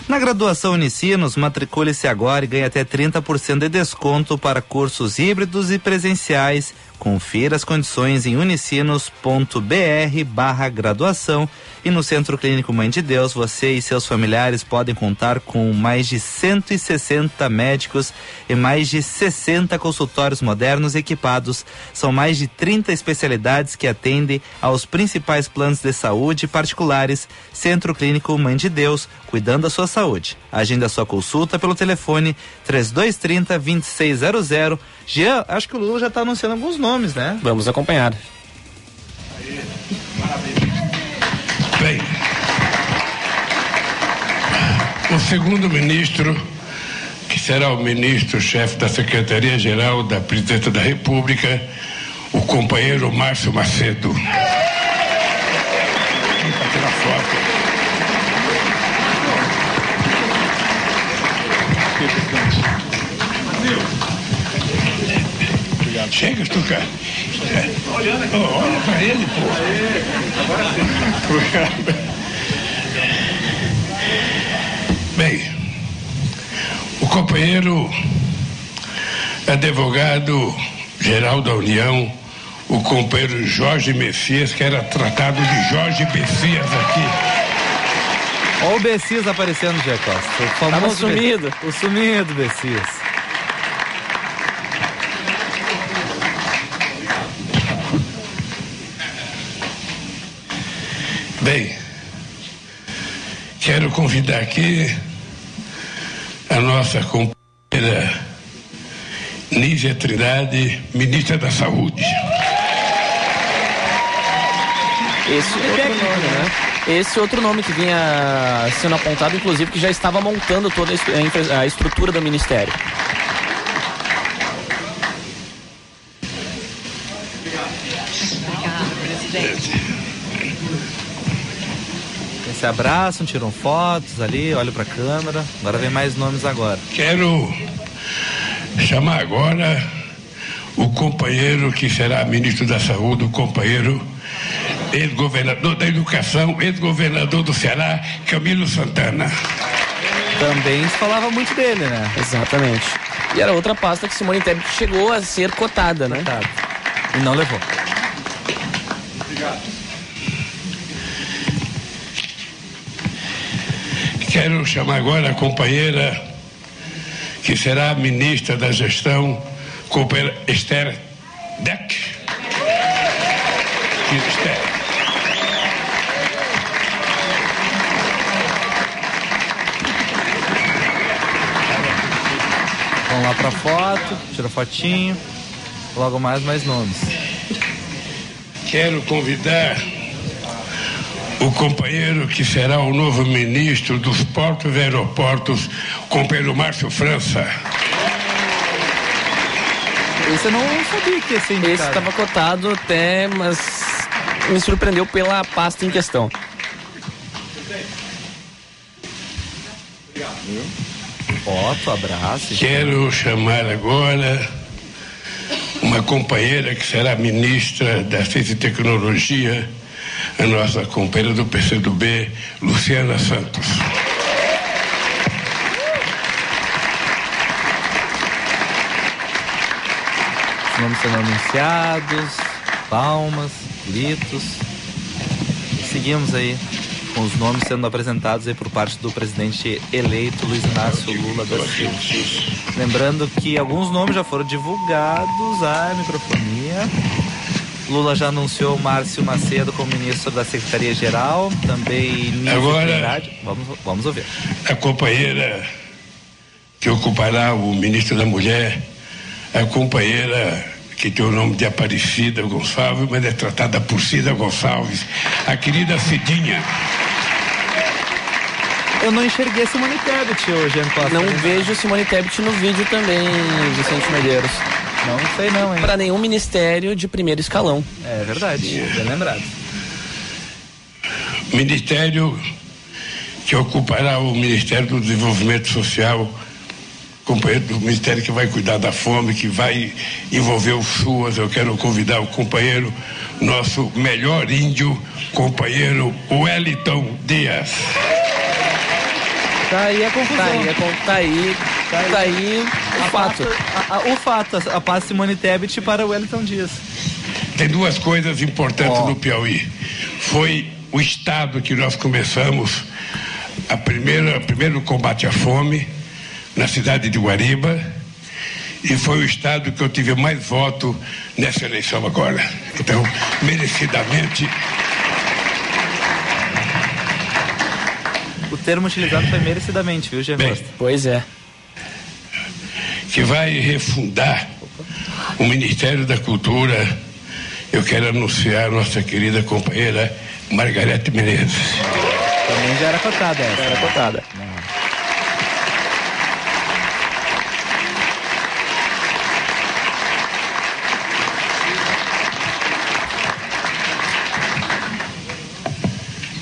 Na graduação Unicinos, matricule-se agora e ganhe até 30% de desconto para cursos híbridos e presenciais. Confira as condições em unicinos.br barra graduação e no Centro Clínico Mãe de Deus, você e seus familiares podem contar com mais de 160 médicos e mais de 60 consultórios modernos equipados. São mais de 30 especialidades que atendem aos principais planos de saúde particulares. Centro Clínico Mãe de Deus, cuidando da sua saúde. Agenda sua consulta pelo telefone 3230 2600. Jean, acho que o Lula já está anunciando alguns nomes, né? Vamos acompanhar. Bem, o segundo ministro, que será o ministro-chefe da Secretaria-Geral da Presidência da República, o companheiro Márcio Macedo. Vem pra Chega, Stuka. Olhando aqui. olha pra ele, pô. Agora Bem, o companheiro advogado geral da União, o companheiro Jorge Messias, que era tratado de Jorge Messias aqui. Olha o Bessias aparecendo, Costa. O famoso Tava sumido. O sumido Bessias. Bem, quero convidar aqui a nossa companheira Nízia Trindade, ministra da Saúde. Esse outro nome, né? Esse outro nome que vinha sendo apontado, inclusive, que já estava montando toda a estrutura do ministério. Se abraçam, tiram fotos ali, olham pra câmera. Agora vem mais nomes agora. Quero chamar agora o companheiro que será ministro da Saúde, o companheiro ex-governador da Educação, ex-governador do Ceará, Camilo Santana. Também se falava muito dele, né? Exatamente. E era outra pasta que Simone Tebet chegou a ser cotada, né? E não levou. Quero chamar agora a companheira que será ministra da Gestão, companheira Esther Deck. Esther. Vamos lá para foto, tira fotinho, logo mais mais nomes. Quero convidar o companheiro que será o novo ministro dos portos e aeroportos, companheiro Márcio França. Esse eu não sabia que ia ser indicado. Esse estava cotado até, mas me surpreendeu pela pasta em questão. Foto, abraço. Quero chamar agora uma companheira que será ministra da Ciência e Tecnologia, a nossa companheira do PCdoB, Luciana Santos. Os nomes sendo anunciados, palmas, gritos. Seguimos aí com os nomes sendo apresentados aí por parte do presidente eleito Luiz Inácio Lula da Silva. Lembrando que alguns nomes já foram divulgados à microfonia. Lula já anunciou Márcio Macedo como ministro da Secretaria-Geral, também Agora-. Vamos, vamos ouvir. A companheira que ocupará o ministro da Mulher, a companheira que tem o nome de Aparecida Gonçalves, mas é tratada por Cida Gonçalves, a querida Cidinha. Eu não enxerguei Simone Tebet hoje, Jean Costa. Não vejo Simone Tebet no vídeo também, Vicente Medeiros. Não sei não, hein? Para nenhum ministério de primeiro escalão. É verdade, bem lembrado. Ministério que ocupará o Ministério do Desenvolvimento Social, companheiro do Ministério que vai cuidar da fome, que vai envolver os SUAS. Eu quero convidar o companheiro, nosso melhor índio, companheiro Wellington Dias. Tá aí a confusão. Tá aí, a con- tá aí, tá aí o A fato. pasta- a- a- o fato, a, a paz Simone Tebet para o Wellington Dias. Tem duas coisas importantes no Piauí. Foi o estado que nós começamos a primeira, o primeiro combate à fome na cidade de Guariba e foi o estado que eu tive mais voto nessa eleição agora. Então, merecidamente, O termo utilizado foi merecidamente, viu, Costa? Pois é. Que vai refundar o Ministério da Cultura, eu quero anunciar a nossa querida companheira Margarete Menezes. Também já era cotada essa. Era cotada.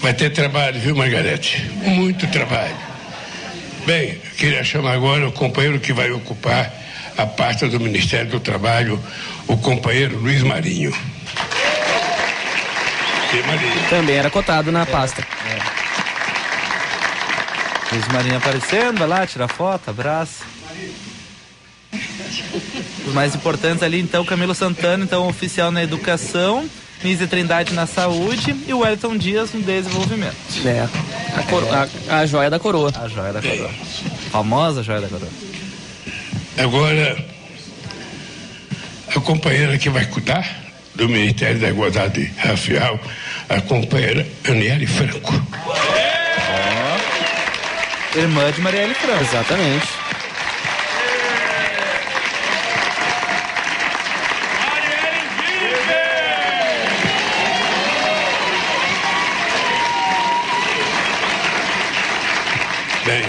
Vai ter trabalho, viu, Margarete? Muito trabalho. Bem, eu queria chamar agora o companheiro que vai ocupar a pasta do Ministério do Trabalho, o companheiro Luiz Marinho. E Marinho. Também era cotado na pasta. Luiz Marinho aparecendo, vai lá, tira foto, abraço. Os mais importantes ali, então, Camilo Santana, então, oficial na educação, Nízia Trindade na saúde e o Wellington Dias no desenvolvimento. É. A, coro- a- a joia da coroa. A joia da coroa. Famosa joia da coroa. Agora, a companheira que vai cuidar do Ministério da Igualdade Racial, a companheira Aniele Franco. Irmã de Marielle Franco. Exatamente. Bem,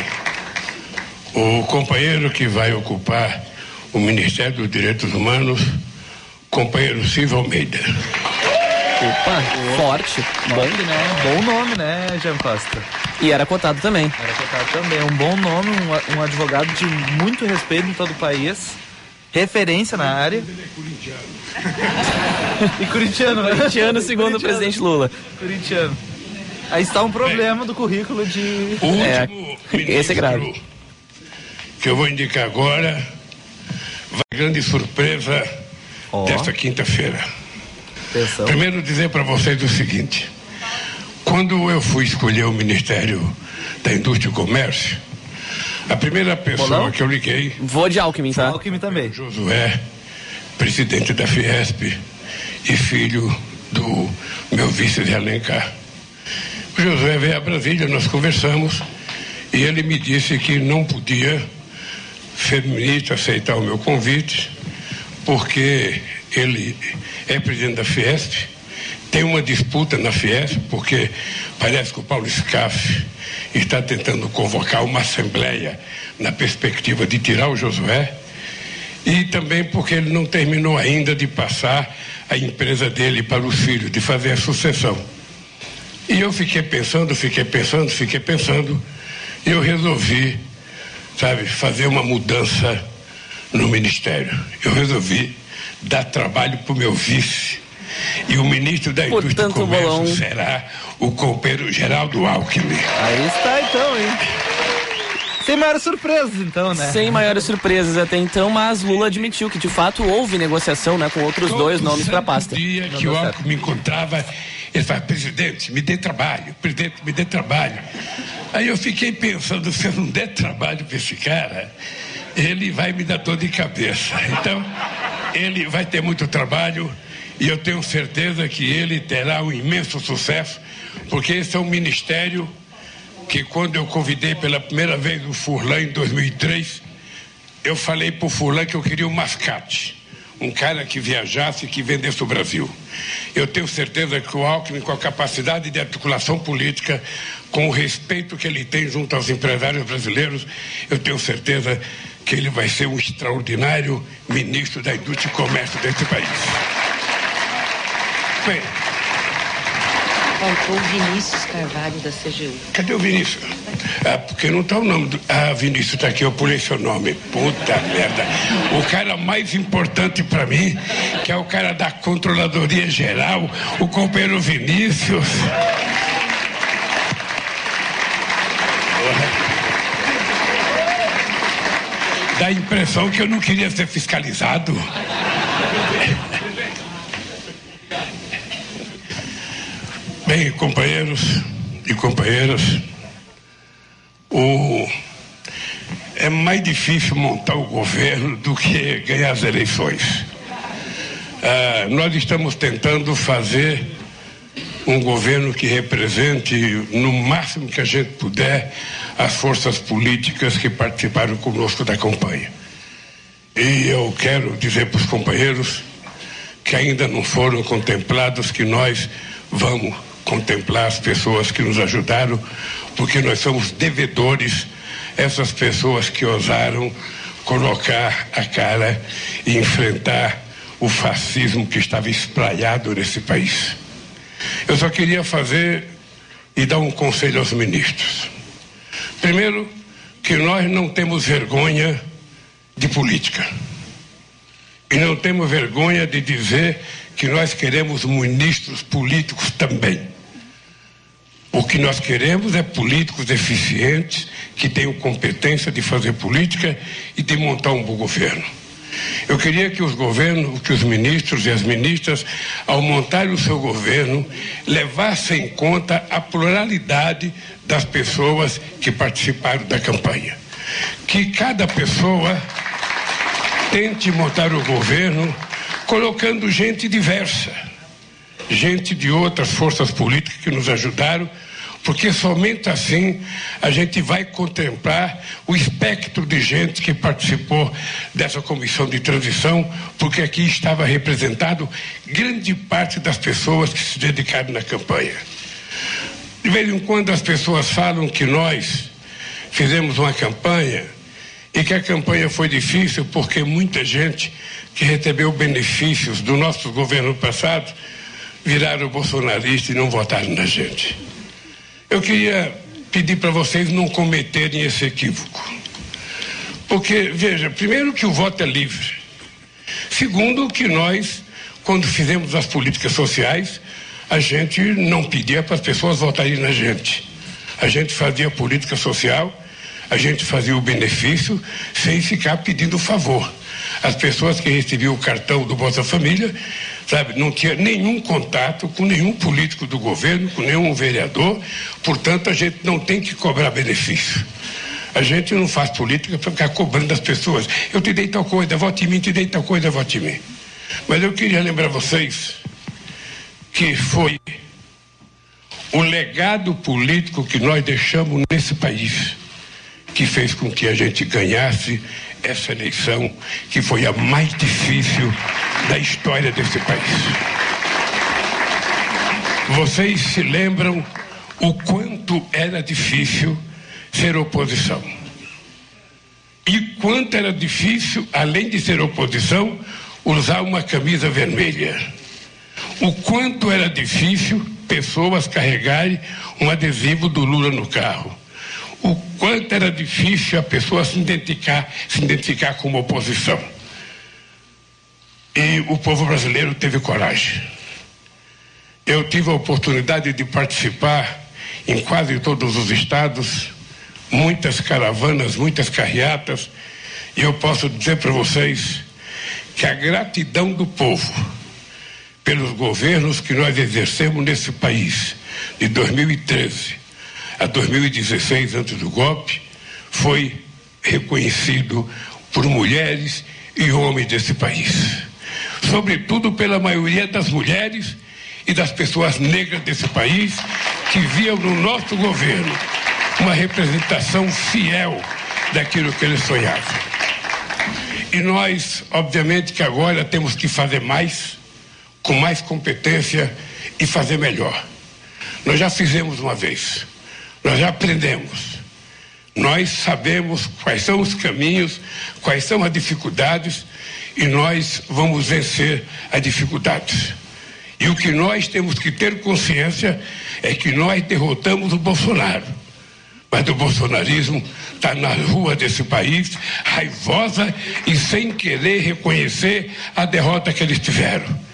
o companheiro que vai ocupar o Ministério dos Direitos Humanos, companheiro Silvio Almeida. Opa, forte. Bom. né? Bom nome, né, Jean Costa? E era cotado também. Era cotado também. Um bom nome, um, um advogado de muito respeito em todo o país. Referência na área. e corintiano, né? Corintiano, segundo o presidente Lula. Corintiano. Aí está um problema do currículo de. O É, último esse é grave. que eu vou indicar agora, vai grande surpresa desta quinta-feira. Primeiro dizer para vocês o seguinte: quando eu fui escolher o Ministério da Indústria e Comércio, a primeira pessoa Bolão? que eu liguei, Vou de Alckmin, tá? Alckmin também. Josué, presidente da Fiesp e filho do meu vice de Alencar. O Josué veio a Brasília, nós conversamos e ele me disse que não podia ser ministro, aceitar o meu convite, porque ele é presidente da Fiesp, tem uma disputa na Fiesp, porque parece que o Paulo Scaff está tentando convocar uma assembleia na perspectiva de tirar o Josué, e também porque ele não terminou ainda de passar a empresa dele para os filhos, de fazer a sucessão. E eu fiquei pensando, fiquei pensando, fiquei pensando, e eu resolvi, sabe, fazer uma mudança no ministério. Eu resolvi dar trabalho para o meu vice. E o ministro da Indústria e Comércio bolão. será o companheiro Geraldo Alckmin. Aí está então, hein? Sem maiores surpresas, então, né? Sem maiores surpresas até então, mas Lula admitiu que de fato houve negociação né, com outros dois Todo nomes para a pasta. dia que o. Alckmin me encontrava, ele falava, presidente, me dê trabalho, presidente, me dê trabalho. Aí eu fiquei pensando, se eu não der trabalho para esse cara, ele vai me dar dor de cabeça. Então, ele vai ter muito trabalho e eu tenho certeza que ele terá um imenso sucesso, porque esse é um ministério que quando eu convidei pela primeira vez o Furlan em 2003, eu falei para o Furlan que eu queria um mascate, um cara que viajasse e que vendesse o Brasil. Eu tenho certeza que o Alckmin, com a capacidade de articulação política, com o respeito que ele tem junto aos empresários brasileiros, eu tenho certeza que ele vai ser um extraordinário ministro da indústria e comércio desse país. Bem, Faltou o Vinícius Carvalho da CGU. Cadê o Vinícius? Ah, porque não está o nome do. Ah, Vinícius está aqui, eu pulei seu nome. Puta merda. O cara mais importante para mim, que é o cara da Controladoria Geral, o companheiro Vinícius. Dá a impressão que eu não queria ser fiscalizado. Bem, companheiros e companheiras, o... é mais difícil montar o governo do que ganhar as eleições. Ah, nós estamos tentando fazer um governo que represente, no máximo que a gente puder, as forças políticas que participaram conosco da campanha. E eu quero dizer para os companheiros que ainda não foram contemplados que nós vamos contemplar as pessoas que nos ajudaram, porque nós somos devedores essas pessoas que ousaram colocar a cara e enfrentar o fascismo que estava espraiado nesse país. Eu só queria fazer e dar um conselho aos ministros. Primeiro, que nós não temos vergonha de política. E não temos vergonha de dizer que nós queremos ministros políticos também. O que nós queremos é políticos eficientes que tenham competência de fazer política e de montar um bom governo. Eu queria que os governos, que os ministros e as ministras, ao montar o seu governo, levassem em conta a pluralidade das pessoas que participaram da campanha. Que cada pessoa tente montar o governo colocando gente diversa, gente de outras forças políticas que nos ajudaram, porque somente assim a gente vai contemplar o espectro de gente que participou dessa comissão de transição, porque aqui estava representado grande parte das pessoas que se dedicaram na campanha. De vez em quando as pessoas falam que nós fizemos uma campanha e que a campanha foi difícil porque muita gente que recebeu benefícios do nosso governo passado viraram bolsonarista e não votaram na gente. Eu queria pedir para vocês não cometerem esse equívoco. Porque, veja, primeiro que o voto é livre. Segundo que nós, quando fizemos as políticas sociais, a gente não pedia para as pessoas votarem na gente. A gente fazia política social, a gente fazia o benefício sem ficar pedindo favor. As pessoas que recebiam o cartão do Bolsa Família, sabe, não tinha nenhum contato com nenhum político do governo, com nenhum vereador, portanto a gente não tem que cobrar benefício. A gente não faz política para ficar cobrando das pessoas. Eu te dei tal coisa, vote em mim, te dei tal coisa, vote em mim. Mas eu queria lembrar vocês que foi o legado político que nós deixamos nesse país que fez com que a gente ganhasse essa eleição que foi a mais difícil da história desse país. Vocês se lembram o quanto era difícil ser oposição. E quanto era difícil, além de ser oposição, usar uma camisa vermelha. O quanto era difícil pessoas carregarem um adesivo do Lula no carro. O quanto era difícil a pessoa se identificar, se identificar como oposição. E o povo brasileiro teve coragem. Eu tive a oportunidade de participar em quase todos os estados, muitas caravanas, muitas carreatas, e eu posso dizer para vocês que a gratidão do povo pelos governos que nós exercemos nesse país, de 2013 a 2016, antes do golpe, foi reconhecido por mulheres e homens desse país. Sobretudo pela maioria das mulheres e das pessoas negras desse país que viam no nosso governo uma representação fiel daquilo que eles sonhavam. E nós, obviamente, que agora temos que fazer mais, com mais competência e fazer melhor. Nós já fizemos uma vez, nós já aprendemos, nós sabemos quais são os caminhos, quais são as dificuldades e nós vamos vencer as dificuldades. E o que nós temos que ter consciência é que nós derrotamos o Bolsonaro. Mas o bolsonarismo está na rua desse país, raivosa e sem querer reconhecer a derrota que eles tiveram.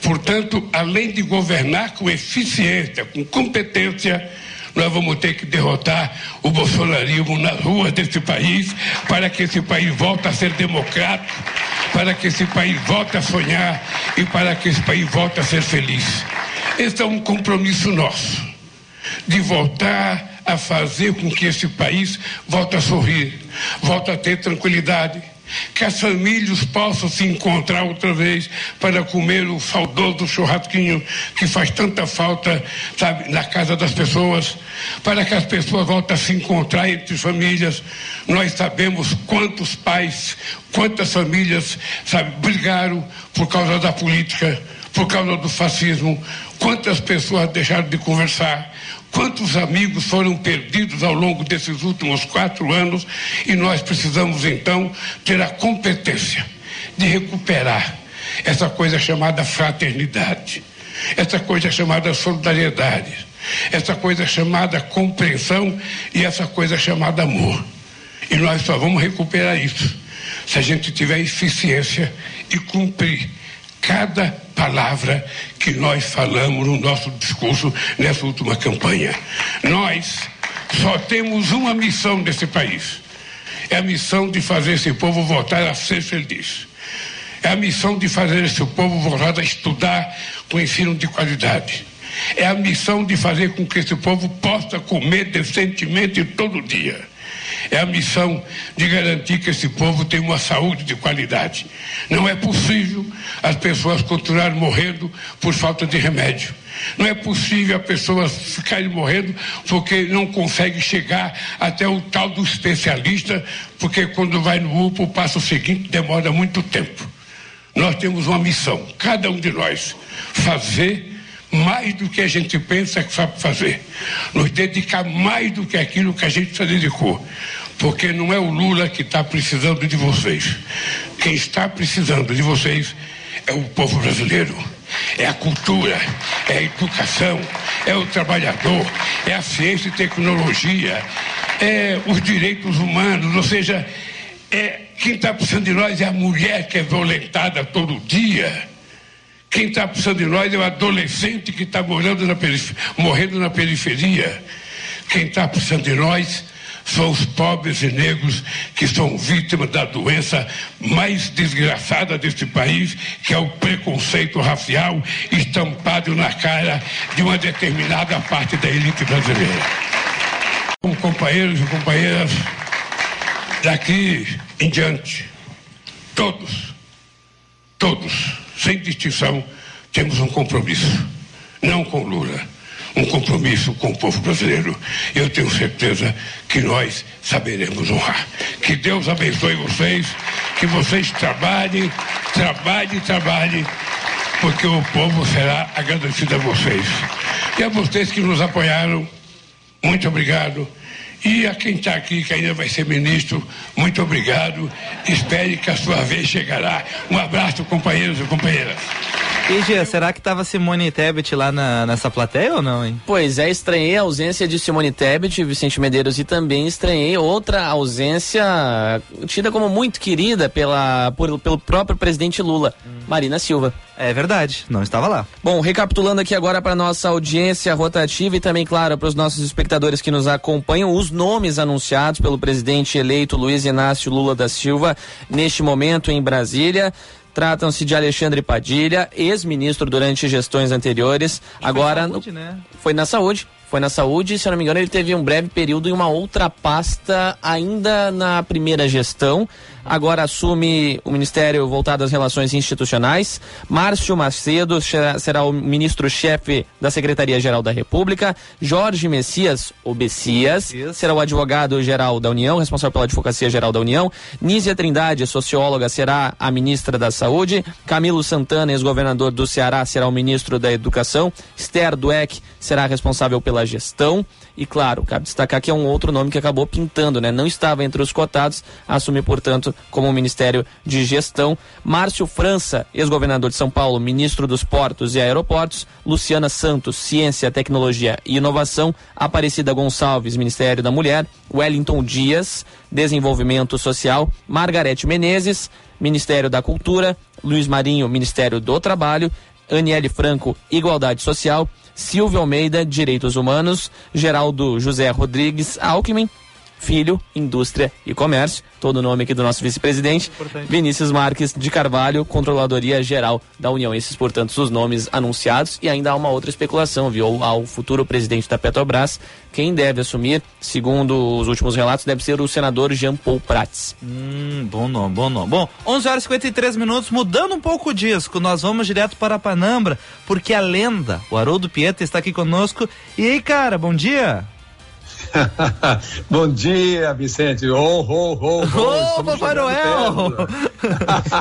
Portanto, além de governar com eficiência, com competência, nós vamos ter que derrotar o bolsonarismo nas ruas desse país para que esse país volte a ser democrático, para que esse país volte a sonhar e para que esse país volte a ser feliz. Esse é um compromisso nosso de voltar a fazer com que esse país volte a sorrir, volte a ter tranquilidade, que as famílias possam se encontrar outra vez para comer o saudoso churrasquinho que faz tanta falta, sabe, na casa das pessoas, para que as pessoas voltem a se encontrar entre famílias. Nós sabemos quantos pais, quantas famílias, sabe, brigaram por causa da política, por causa do fascismo, quantas pessoas deixaram de conversar, Quantos amigos foram perdidos ao longo desses últimos quatro anos e nós precisamos então ter a competência de recuperar essa coisa chamada fraternidade, essa coisa chamada solidariedade, essa coisa chamada compreensão e essa coisa chamada amor. E nós só vamos recuperar isso se a gente tiver eficiência e cumprir cada palavra que nós falamos no nosso discurso nessa última campanha. Nós só temos uma missão nesse país: é a missão de fazer esse povo voltar a ser feliz. É a missão de fazer esse povo voltar a estudar com ensino de qualidade. É a missão de fazer com que esse povo possa comer decentemente todo dia é a missão de garantir que esse povo tenha uma saúde de qualidade. Não é possível as pessoas continuarem morrendo por falta de remédio. Não é possível as pessoas ficarem morrendo porque não conseguem chegar até o tal do especialista, porque quando vai no UPA, o passo seguinte demora muito tempo. Nós temos uma missão, cada um de nós, fazer mais do que a gente pensa que sabe fazer. Nos dedicar mais do que aquilo que a gente se dedicou. Porque não é o Lula que está precisando de vocês. Quem está precisando de vocês é o povo brasileiro. É a cultura, é a educação, é o trabalhador, é a ciência e tecnologia, é os direitos humanos, ou seja, é, quem está precisando de nós é a mulher que é violentada todo dia quem está precisando de nós é o adolescente que está morrendo na periferia. Quem está precisando de nós são os pobres e negros que são vítimas da doença mais desgraçada deste país, que é o preconceito racial estampado na cara de uma determinada parte da elite brasileira. Como companheiros e companheiras, daqui em diante, todos, todos sem distinção, temos um compromisso. Não com Lula, um compromisso com o povo brasileiro. Eu tenho certeza que nós saberemos honrar. Que Deus abençoe vocês, que vocês trabalhem, trabalhem, trabalhem, porque o povo será agradecido a vocês. E a vocês que nos apoiaram, muito obrigado. E a quem está aqui, que ainda vai ser ministro, muito obrigado. Espere que a sua vez chegará. Um abraço, companheiros e companheiras. E Gia, será que tava Simone Tebet lá na, nessa plateia ou não, hein? Pois é, estranhei a ausência de Simone Tebet, Vicente Medeiros e também estranhei outra ausência tida como muito querida pela, por, pelo próprio presidente Lula, Marina Silva. É verdade, não estava lá. Bom, recapitulando aqui agora para nossa audiência rotativa e também, claro, para os nossos espectadores que nos acompanham, os nomes anunciados pelo presidente eleito Luiz Inácio Lula da Silva neste momento em Brasília. Tratam-se de Alexandre Padilha, ex-ministro durante gestões anteriores. Agora saúde, né? foi na saúde. Foi na saúde, se eu não me engano, ele teve um breve período em uma outra pasta ainda na primeira gestão. Agora assume o Ministério voltado às relações institucionais. Márcio Macedo será o ministro-chefe da Secretaria-Geral da República. Jorge Messias, o Bessias, será o advogado-geral da União, responsável pela Advocacia Geral da União. Nízia Trindade, socióloga, será a ministra da Saúde. Camilo Santana, ex-governador do Ceará, será o ministro da Educação. Esther Dueck será responsável pela gestão. E claro, cabe destacar que é um outro nome que acabou pintando, né? Não estava entre os cotados, assume, portanto, como Ministério de Gestão. Márcio França, ex-governador de São Paulo, ministro dos Portos e Aeroportos. Luciana Santos, Ciência, Tecnologia e Inovação. Aparecida Gonçalves, Ministério da Mulher. Wellington Dias, Desenvolvimento Social. Margarete Menezes, Ministério da Cultura. Luiz Marinho, Ministério do Trabalho. Aniele Franco, Igualdade Social. Silvio Almeida, Direitos Humanos, Geraldo José Rodrigues Alckmin, Filho, Indústria e Comércio, todo o nome aqui do nosso vice-presidente, Vinícius Marques de Carvalho, Controladoria Geral da União. Esses, portanto, os nomes anunciados e ainda há uma outra especulação, viu? Ao futuro presidente da Petrobras, quem deve assumir, segundo os últimos relatos, deve ser o senador Jean Paul Prats. Hum, bom nome, bom nome. Bom, 11 horas e 53 minutos, mudando um pouco o disco, nós vamos direto para Panambra, porque a lenda, o Haroldo Pieta, está aqui conosco. E aí, cara, bom dia. Bom dia, Vicente. Oh, oh, oh, oh. Ô, Papai Noel!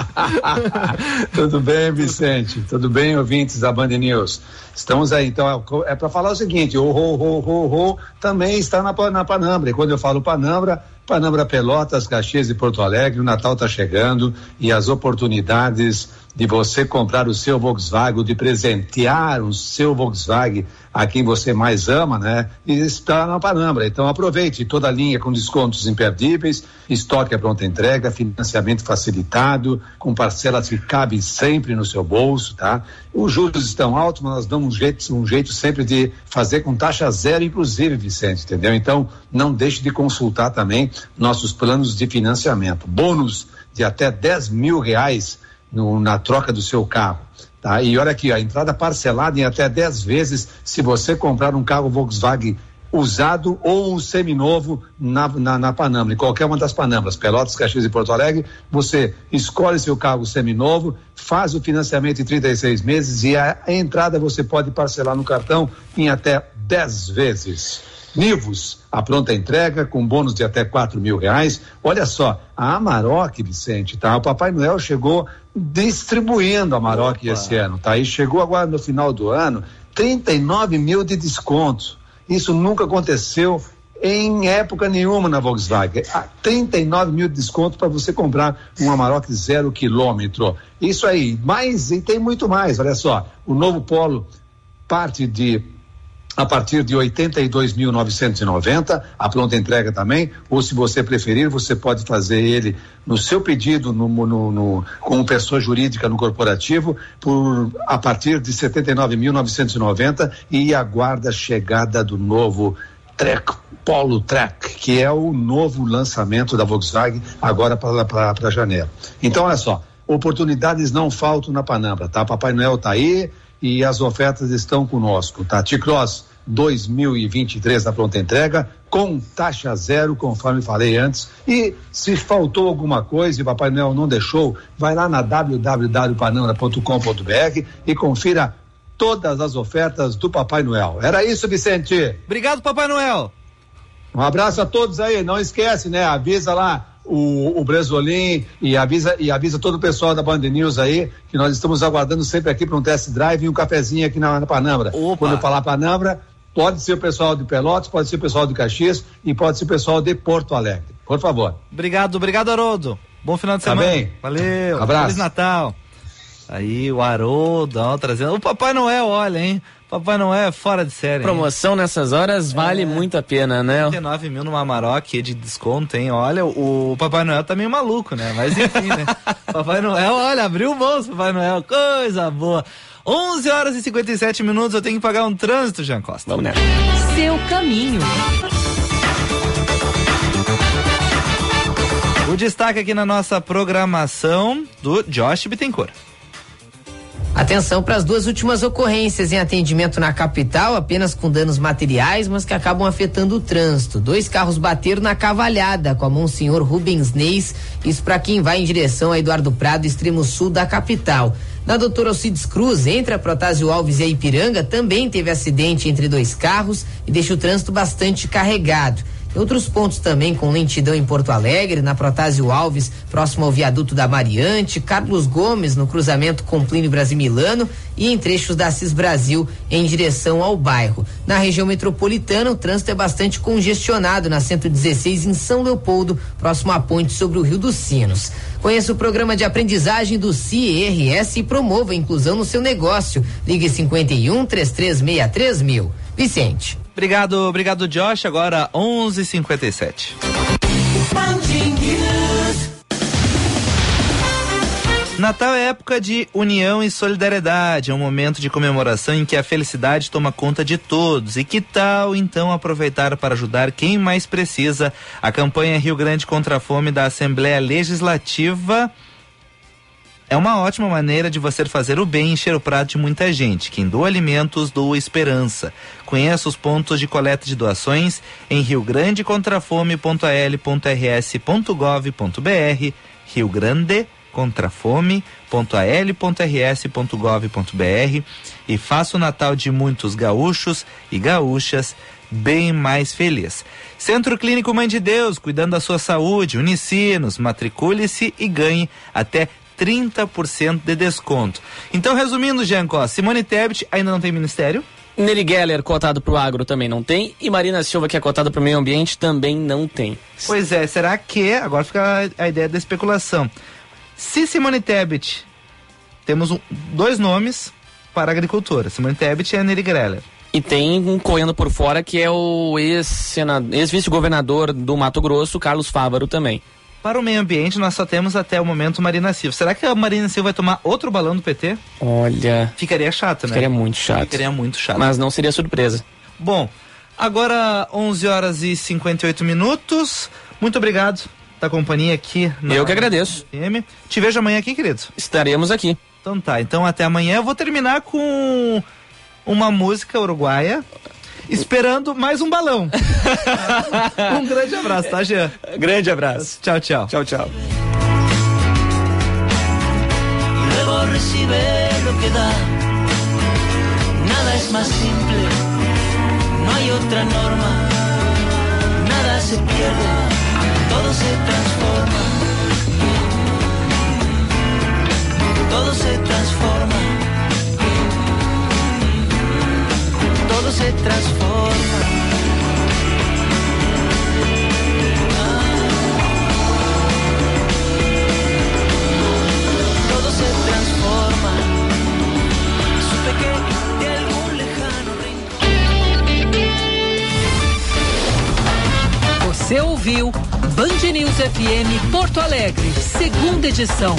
Tudo bem, Vicente? Tudo bem, ouvintes da Band News? Estamos aí, então, é para falar o seguinte, o oh, oh, oh, oh, também está na, na Panambra, e quando eu falo Panambra, Panambra Pelotas, Caxias e Porto Alegre, o Natal está chegando e as oportunidades de você comprar o seu Volkswagen, de presentear o seu Volkswagen a quem você mais ama, né? E está na Panambra. Então aproveite toda a linha com descontos imperdíveis, estoque à pronta entrega, financiamento facilitado, com parcelas que cabem sempre no seu bolso, tá? Os juros estão altos, mas nós damos um jeito, um jeito sempre de fazer com taxa zero, inclusive, Vicente, entendeu? Então não deixe de consultar também nossos planos de financiamento. Bônus de até 10 mil reais no, na troca do seu carro. Tá? E olha aqui, a entrada parcelada em até 10 vezes se você comprar um carro Volkswagen usado ou um seminovo na, na, na em qualquer uma das Panambras, Pelotas, Caxias e Porto Alegre, você escolhe seu carro seminovo, faz o financiamento em 36 meses e a entrada você pode parcelar no cartão em até 10 vezes. Nivos, a pronta entrega com bônus de até quatro mil reais. Olha só, a Amarok, Vicente, tá? O Papai Noel chegou distribuindo a Amarok Opa. esse ano, tá? E chegou agora no final do ano, 39 mil de desconto. Isso nunca aconteceu em época nenhuma na Volkswagen. 39 mil de desconto para você comprar um Amarok zero quilômetro. Isso aí, mas e tem muito mais. Olha só, o novo Polo parte de a partir de 82.990, a pronta entrega também, ou se você preferir, você pode fazer ele no seu pedido no, no, no, como pessoa jurídica no corporativo por a partir de 79.990 e aguarda a chegada do novo Trek Polo Trek, que é o novo lançamento da Volkswagen agora para janeiro. Então, olha só, oportunidades não faltam na Panambra, tá? Papai Noel tá aí e as ofertas estão conosco, tá? T-Cross 2023 na pronta entrega, com taxa zero, conforme falei antes. E se faltou alguma coisa e Papai Noel não deixou, vai lá na www.panambra.com.br e confira todas as ofertas do Papai Noel. Era isso, Vicente. Obrigado, Papai Noel. Um abraço a todos aí. Não esquece, né? Avisa lá o, o Bresolim e avisa, e avisa todo o pessoal da Band News aí que nós estamos aguardando sempre aqui para um test drive e um cafezinho aqui na, na Panambra. Opa. Quando eu falar Panambra, pode ser o pessoal de Pelotas, pode ser o pessoal de Caxias e pode ser o pessoal de Porto Alegre. Por favor. Obrigado, obrigado, Haroldo. Bom final de Tá semana. bem? Valeu. Abraço. Feliz Natal. Aí o Haroldo, ó, trazendo. O Papai Noel, olha, hein? Papai Noel é fora de série. hein? Promoção nessas horas vale muito a pena, né? 39 mil numa Maroc de desconto, hein? Olha, o, o Papai Noel tá meio maluco, né? Mas enfim, né? Papai Noel, olha, abriu o bolso, Papai Noel, coisa boa. 11 horas e 57 minutos, eu tenho que pagar um trânsito, Jean Costa. Vamos nessa. Seu caminho. O destaque aqui na nossa programação do Josh Bittencourt. Atenção para as duas últimas ocorrências em atendimento na capital, apenas com danos materiais, mas que acabam afetando o trânsito. Dois carros bateram na cavalhada com a Monsenhor Rubens Neis, isso para quem vai em direção a Eduardo Prado, extremo sul da capital. Na doutora Alcides Cruz, entre a Protásio Alves e a Ipiranga, também teve acidente entre dois carros e deixa o trânsito bastante carregado. Outros pontos também com lentidão em Porto Alegre, na Protásio Alves, próximo ao viaduto da Mariante, Carlos Gomes no cruzamento com Plínio Brasimilano e em trechos da Cis Brasil em direção ao bairro. Na região metropolitana, o trânsito é bastante congestionado na 116 em São Leopoldo, próximo à ponte sobre o Rio dos Sinos. Conheça o programa de aprendizagem do CIRS e promova a inclusão no seu negócio. Ligue 51 3363 mil. Vicente. Obrigado, obrigado, Josh. Agora 11:57. Natal é época de união e solidariedade, é um momento de comemoração em que a felicidade toma conta de todos. E que tal então aproveitar para ajudar quem mais precisa? A campanha Rio Grande contra a Fome da Assembleia Legislativa é uma ótima maneira de você fazer o bem e encher o prato de muita gente. Quem doa alimentos, doa esperança. Conheça os pontos de coleta de doações em riograndecontrafome.rs.gov.br Rio Grande contrafome.al.rs.gov.br e faça o Natal de muitos gaúchos e gaúchas bem mais feliz. Centro Clínico Mãe de Deus, cuidando da sua saúde, Unicinos, matricule-se e ganhe até 30% de desconto. Então, resumindo, Costa, Simone Tebet ainda não tem ministério? Neri Geller, cotado pro agro, também não tem. E Marina Silva, que é cotada pro meio ambiente, também não tem. Pois é, será que, agora fica a, a ideia da especulação, se Simone Tebet, temos um- dois nomes para a agricultura, Simone Tebet e a Neri Greller. E tem um correndo por fora que é o ex-vice-governador do Mato Grosso, Carlos Fávaro, também. Para o meio ambiente, nós só temos até o momento Marina Silva. Será que a Marina Silva vai tomar outro balão do PT? Olha. Ficaria chato, né? Ficaria muito chato. Ficaria muito chato. Mas não seria surpresa. Bom, agora 11 horas e 58 minutos. Muito obrigado da companhia aqui. Eu que agradeço. FM. Te vejo amanhã aqui, querido. Estaremos aqui. Então tá, então até amanhã. Eu vou terminar com uma música uruguaia. Esperando mais um balão. um grande abraço, tá, Jean? Grande abraço. Tchau, tchau. Tchau, tchau. Nada es más simple, no hay otra norma. Nada se pierde, todo se transforma. Todo se transforma. Todo se transforma. Você ouviu Band News FM Porto Alegre, segunda edição.